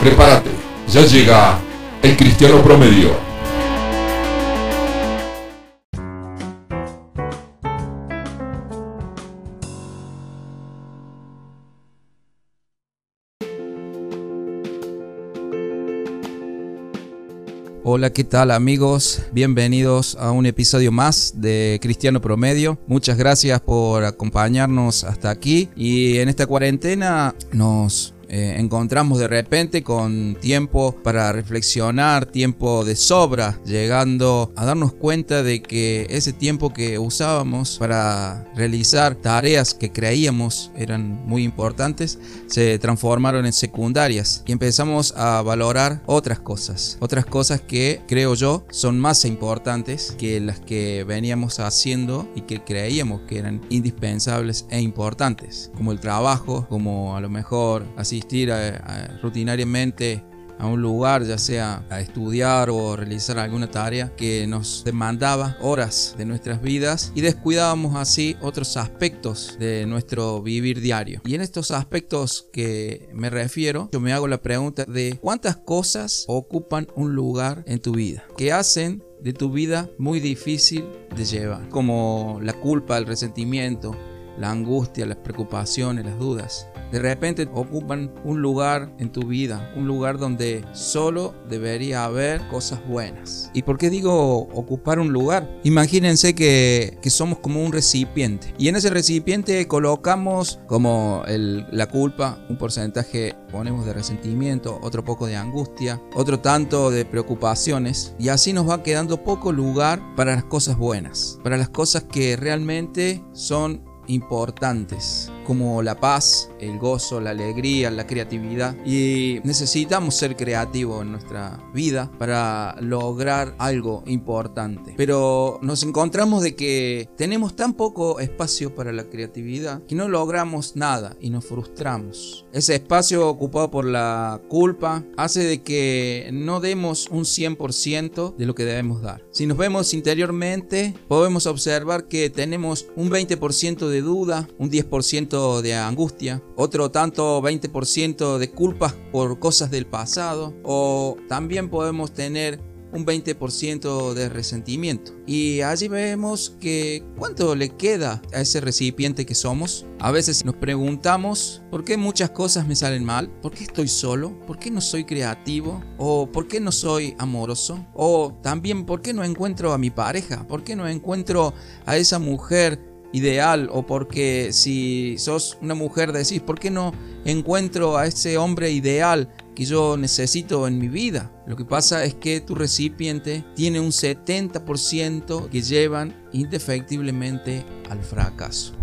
Prepárate, ya llega el cristiano promedio. Hola, ¿qué tal amigos? Bienvenidos a un episodio más de Cristiano Promedio. Muchas gracias por acompañarnos hasta aquí y en esta cuarentena nos eh, encontramos de repente con tiempo para reflexionar, tiempo de sobra, llegando a darnos cuenta de que ese tiempo que usábamos para realizar tareas que creíamos eran muy importantes, se transformaron en secundarias y empezamos a valorar otras cosas, otras cosas que creo yo son más importantes que las que veníamos haciendo y que creíamos que eran indispensables e importantes, como el trabajo, como a lo mejor así asistir rutinariamente a un lugar, ya sea a estudiar o realizar alguna tarea que nos demandaba horas de nuestras vidas y descuidábamos así otros aspectos de nuestro vivir diario. Y en estos aspectos que me refiero, yo me hago la pregunta de cuántas cosas ocupan un lugar en tu vida, que hacen de tu vida muy difícil de llevar, como la culpa, el resentimiento, la angustia, las preocupaciones, las dudas de repente ocupan un lugar en tu vida, un lugar donde solo debería haber cosas buenas. ¿Y por qué digo ocupar un lugar? Imagínense que, somos como un recipiente y en ese recipiente colocamos como la culpa, un porcentaje ponemos de resentimiento, otro poco de angustia, otro tanto de preocupaciones y así nos va quedando poco lugar para las cosas buenas, para las cosas que realmente son importantes como la paz, el gozo, la alegría, la creatividad y necesitamos ser creativos en nuestra vida para lograr algo importante. Pero nos encontramos de que tenemos tan poco espacio para la creatividad que no logramos nada y nos frustramos. Ese espacio ocupado por la culpa hace de que no demos un 100% de lo que debemos dar. Si nos vemos interiormente, podemos observar que tenemos un 20% de duda, un 10% de angustia, otro tanto 20% de culpas por cosas del pasado o también podemos tener un 20% de resentimiento. Y allí vemos que cuánto le queda a ese recipiente que somos. A veces nos preguntamos por qué muchas cosas me salen mal, por qué estoy solo, por qué no soy creativo, o por qué no soy amoroso, o también por qué no encuentro a mi pareja, por qué no encuentro a esa mujer ideal o porque si sos una mujer decís, ¿por qué no encuentro a ese hombre ideal que yo necesito en mi vida? Lo que pasa es que tu recipiente tiene un 70% que llevan indefectiblemente al fracaso.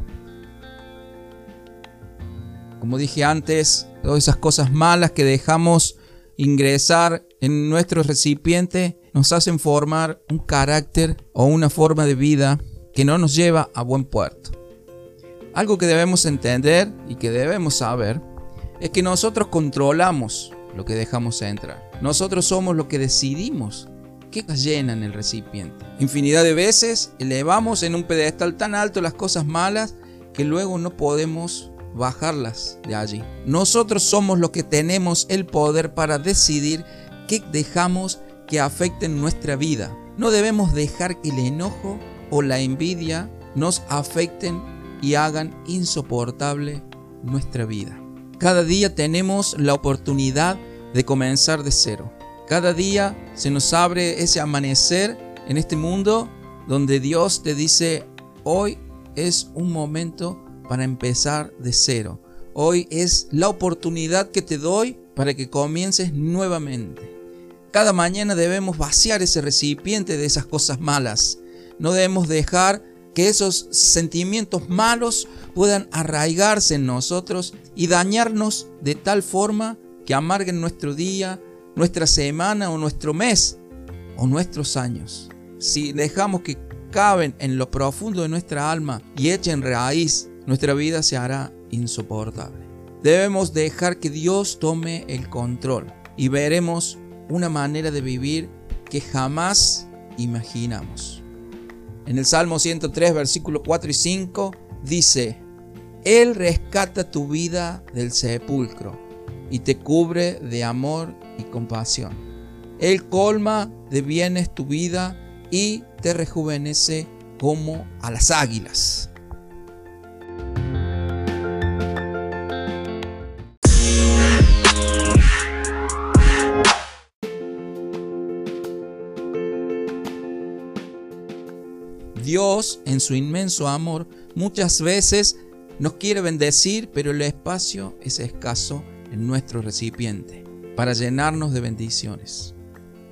Como dije antes, todas esas cosas malas que dejamos ingresar en nuestro recipiente nos hacen formar un carácter o una forma de vida que no nos lleva a buen puerto. Algo que debemos entender y que debemos saber es que nosotros controlamos lo que dejamos entrar. Nosotros somos lo que decidimos que llena en el recipiente. Infinidad de veces elevamos en un pedestal tan alto las cosas malas que luego no podemos bajarlas de allí. Nosotros somos los que tenemos el poder para decidir qué dejamos que afecten nuestra vida. No debemos dejar que el enojo o la envidia nos afecten y hagan insoportable nuestra vida. Cada día tenemos la oportunidad de comenzar de cero. Cada día se nos abre ese amanecer en este mundo donde Dios te dice, hoy es un momento para empezar de cero. Hoy es la oportunidad que te doy para que comiences nuevamente. Cada mañana debemos vaciar ese recipiente de esas cosas malas no debemos dejar que esos sentimientos malos puedan arraigarse en nosotros y dañarnos de tal forma que amarguen nuestro día, nuestra semana o nuestro mes o nuestros años. Si dejamos que caben en lo profundo de nuestra alma y echen raíz, nuestra vida se hará insoportable. Debemos dejar que Dios tome el control y veremos una manera de vivir que jamás imaginamos. En el Salmo 103, versículos 4 y 5 dice, Él rescata tu vida del sepulcro y te cubre de amor y compasión. Él colma de bienes tu vida y te rejuvenece como a las águilas. Dios, en su inmenso amor, muchas veces nos quiere bendecir, pero el espacio es escaso en nuestro recipiente para llenarnos de bendiciones.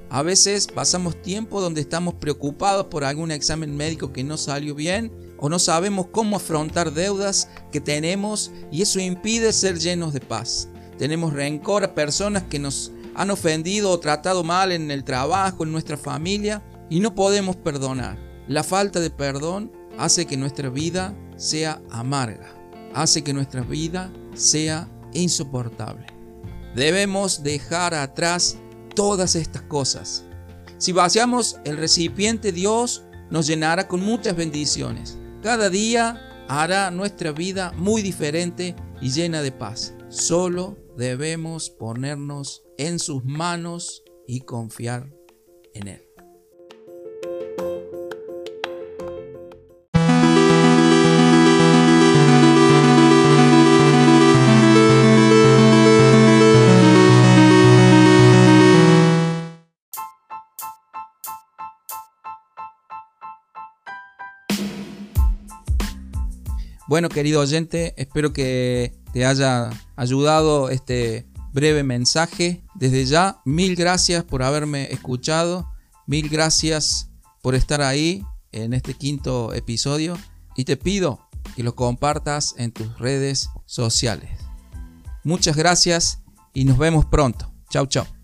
A veces pasamos tiempo donde estamos preocupados por algún examen médico que no salió bien o no sabemos cómo afrontar deudas que tenemos y eso impide ser llenos de paz. Tenemos rencor a personas que nos han ofendido o tratado mal en el trabajo, en nuestra familia y no podemos perdonar. La falta de perdón hace que nuestra vida sea amarga, hace que nuestra vida sea insoportable. Debemos dejar atrás todas estas cosas. Si vaciamos el recipiente, Dios nos llenará con muchas bendiciones. Cada día hará nuestra vida muy diferente y llena de paz. Solo debemos ponernos en sus manos y confiar en Él. Bueno, querido oyente, espero que te haya ayudado este breve mensaje. Desde ya, mil gracias por haberme escuchado. Mil gracias por estar ahí en este quinto episodio. Y te pido que lo compartas en tus redes sociales. Muchas gracias y nos vemos pronto. Chao, chao.